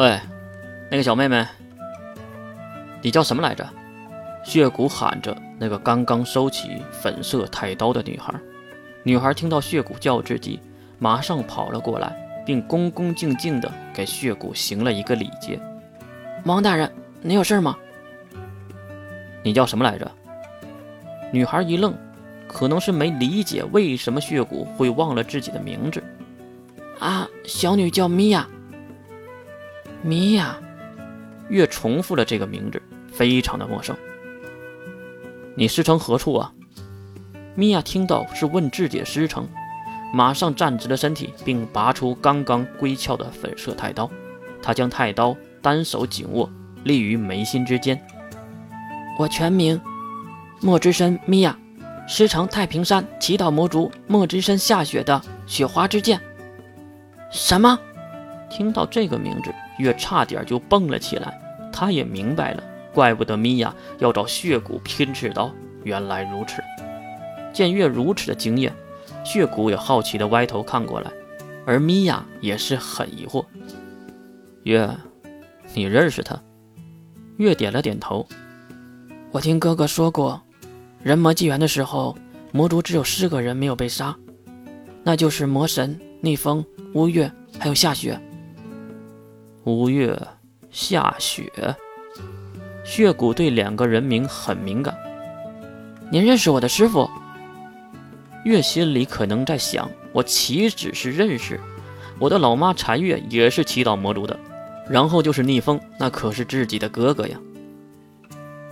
喂，那个小妹妹，你叫什么来着？血骨喊着那个刚刚收起粉色太刀的女孩。女孩听到血骨叫自己，马上跑了过来，并恭恭敬敬地给血骨行了一个礼节。王大人，你有事吗？你叫什么来着？女孩一愣，可能是没理解为什么血骨会忘了自己的名字。啊，小女叫米娅。米娅，月重复了这个名字，非常的陌生。你师承何处啊？米娅听到是问自己的师承，马上站直了身体，并拔出刚刚归鞘的粉色太刀。她将太刀单手紧握，立于眉心之间。我全名莫之深米娅，师承太平山祈祷魔族莫之深下雪的雪花之剑。什么？听到这个名字，月差点就蹦了起来。他也明白了，怪不得米娅要找血骨拼刺刀，原来如此。见月如此的惊艳，血骨也好奇地歪头看过来，而米娅也是很疑惑。月，你认识他？月点了点头。我听哥哥说过，人魔纪元的时候，魔族只有四个人没有被杀，那就是魔神逆风、乌月还有夏雪。五月、夏雪，血骨对两个人名很敏感。您认识我的师傅？月心里可能在想：我岂止是认识，我的老妈残月也是祈祷魔族的，然后就是逆风，那可是自己的哥哥呀。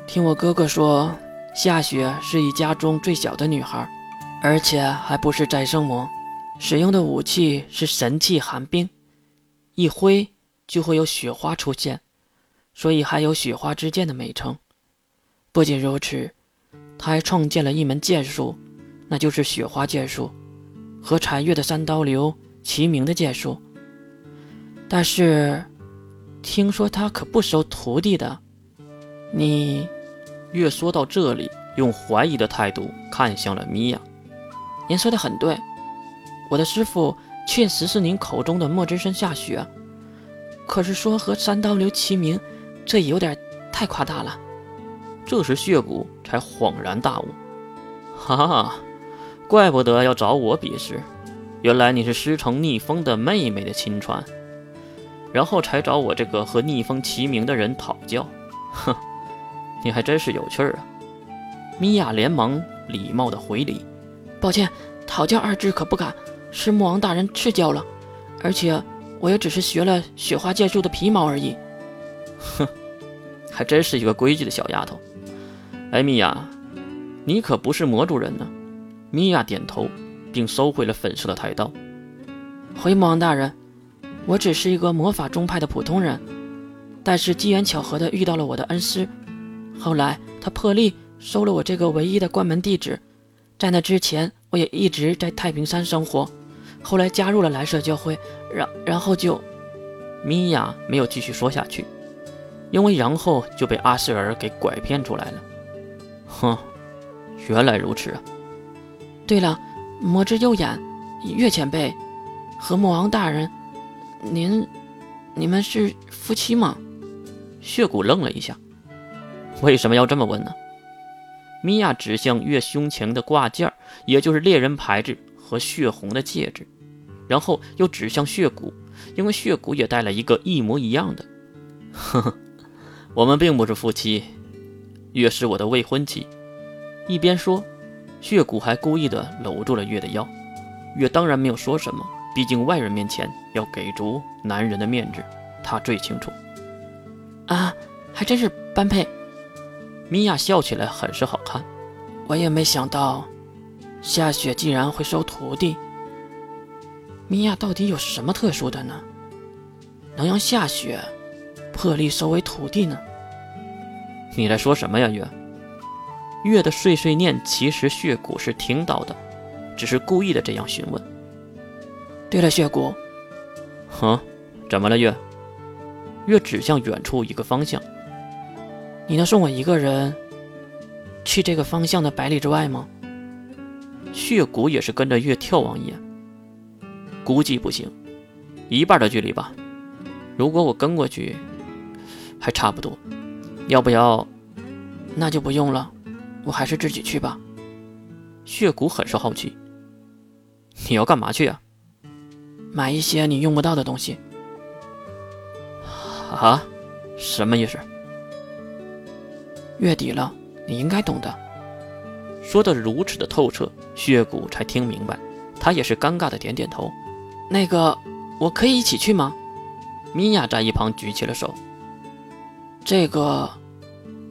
听我哥哥说，夏雪是一家中最小的女孩，而且还不是再生魔，使用的武器是神器寒冰，一挥就会有雪花出现，所以还有雪花之剑的美称。不仅如此，他还创建了一门剑术，那就是雪花剑术，和残月的三刀流齐名的剑术。但是，听说他可不收徒弟的，你。月说到这里，用怀疑的态度看向了米娅。您说的很对，我的师傅确实是您口中的墨之身下雪。可是说和三刀流齐名，这也有点太夸大了。这时血骨才恍然大悟，哈哈，怪不得要找我比试，原来你是师承逆风的妹妹的亲传，然后才找我这个和逆风齐名的人讨教，哼。你还真是有趣儿啊！米娅连忙礼貌的回礼：“抱歉，讨教二字可不敢，是魔王大人赐教了，而且我也只是学了雪花剑术的皮毛而已。”哼，还真是一个规矩的小丫头。艾，米娅，你可不是魔族人呢。米娅点头，并收回了粉色的太刀。回魔王大人，我只是一个魔法宗派的普通人，但是机缘巧合的遇到了我的恩师。后来，他破例收了我这个唯一的关门弟子。在那之前，我也一直在太平山生活。后来加入了蓝色教会，然然后就……米娅没有继续说下去，因为然后就被阿瑟尔给拐骗出来了。哼，原来如此啊！对了，魔之右眼，月前辈和魔王大人，您，你们是夫妻吗？血骨愣了一下。为什么要这么问呢？米娅指向月胸前的挂件，也就是猎人牌子和血红的戒指，然后又指向血骨，因为血骨也带了一个一模一样的。呵呵，我们并不是夫妻，月是我的未婚妻。一边说，血骨还故意的搂住了月的腰。月当然没有说什么，毕竟外人面前要给足男人的面子，他最清楚。啊，还真是般配。米娅笑起来很是好看，我也没想到，夏雪竟然会收徒弟。米娅到底有什么特殊的呢？能让夏雪破例收为徒弟呢？你在说什么呀，月？月的碎碎念其实血骨是听到的，只是故意的这样询问。对了，血骨，哼，怎么了，月？月指向远处一个方向。你能送我一个人去这个方向的百里之外吗？血骨也是跟着月眺望一眼，估计不行，一半的距离吧。如果我跟过去，还差不多。要不要？那就不用了，我还是自己去吧。血骨很是好奇，你要干嘛去啊？买一些你用不到的东西。啊？什么意思？月底了，你应该懂的。说的如此的透彻，血骨才听明白。他也是尴尬的点点头。那个，我可以一起去吗？米娅在一旁举起了手。这个，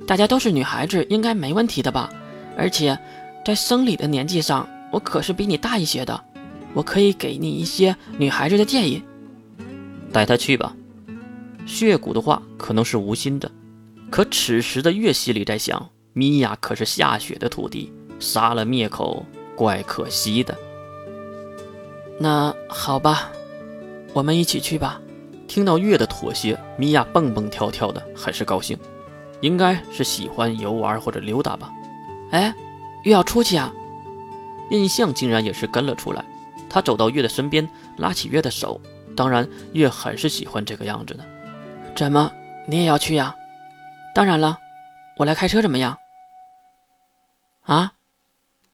大家都是女孩子，应该没问题的吧？而且，在生理的年纪上，我可是比你大一些的，我可以给你一些女孩子的建议。带她去吧。血骨的话可能是无心的，可此时的月心里在想：米娅可是夏雪的徒弟，杀了灭口，怪可惜的。那好吧，我们一起去吧。听到月的妥协，米娅蹦蹦跳跳的，很是高兴，应该是喜欢游玩或者溜达吧。哎，月要出去啊！印象竟然也是跟了出来。他走到月的身边，拉起月的手。当然，月很是喜欢这个样子的。怎么，你也要去呀？当然了，我来开车怎么样？啊？